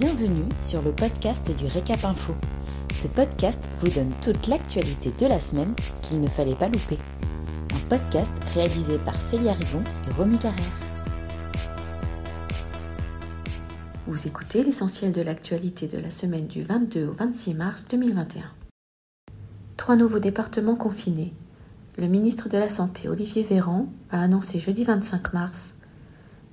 Bienvenue sur le podcast du Récap Info. Ce podcast vous donne toute l'actualité de la semaine qu'il ne fallait pas louper. Un podcast réalisé par Célia Rivon et Romy Carrère. Vous écoutez l'essentiel de l'actualité de la semaine du 22 au 26 mars 2021. Trois nouveaux départements confinés. Le ministre de la Santé, Olivier Véran, a annoncé jeudi 25 mars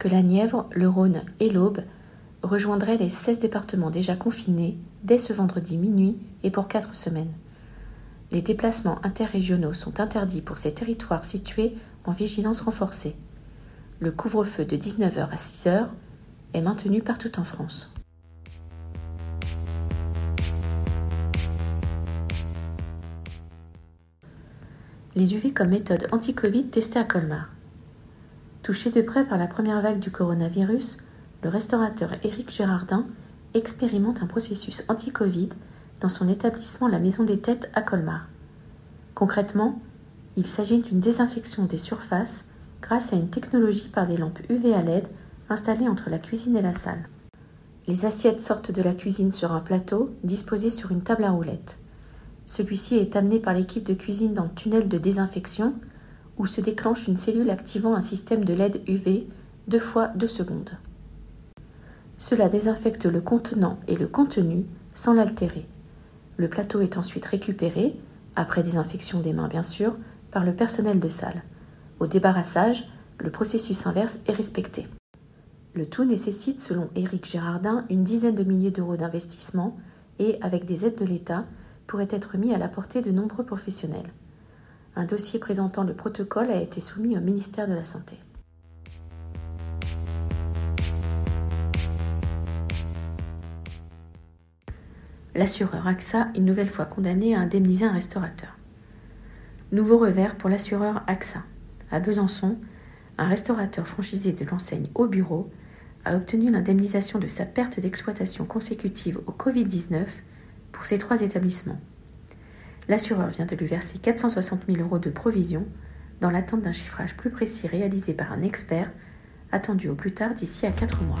que la Nièvre, le Rhône et l'Aube rejoindraient les 16 départements déjà confinés dès ce vendredi minuit et pour 4 semaines. Les déplacements interrégionaux sont interdits pour ces territoires situés en vigilance renforcée. Le couvre-feu de 19h à 6h est maintenu partout en France. Les UV comme méthode anti-Covid testée à Colmar. Touché de près par la première vague du coronavirus, le restaurateur Éric Gérardin expérimente un processus anti-Covid dans son établissement La Maison des Têtes à Colmar. Concrètement, il s'agit d'une désinfection des surfaces grâce à une technologie par des lampes UV à LED installées entre la cuisine et la salle. Les assiettes sortent de la cuisine sur un plateau disposé sur une table à roulettes. Celui-ci est amené par l'équipe de cuisine dans le tunnel de désinfection où se déclenche une cellule activant un système de LED UV deux fois deux secondes. Cela désinfecte le contenant et le contenu sans l'altérer. Le plateau est ensuite récupéré, après désinfection des mains bien sûr, par le personnel de salle. Au débarrassage, le processus inverse est respecté. Le tout nécessite, selon Éric Gérardin, une dizaine de milliers d'euros d'investissement et, avec des aides de l'État, pourrait être mis à la portée de nombreux professionnels. Un dossier présentant le protocole a été soumis au ministère de la Santé. L'assureur AXA, une nouvelle fois condamné à indemniser un restaurateur. Nouveau revers pour l'assureur AXA. À Besançon, un restaurateur franchisé de l'enseigne Au Bureau a obtenu l'indemnisation de sa perte d'exploitation consécutive au Covid-19 pour ses trois établissements. L'assureur vient de lui verser 460 000 euros de provision dans l'attente d'un chiffrage plus précis réalisé par un expert attendu au plus tard d'ici à 4 mois.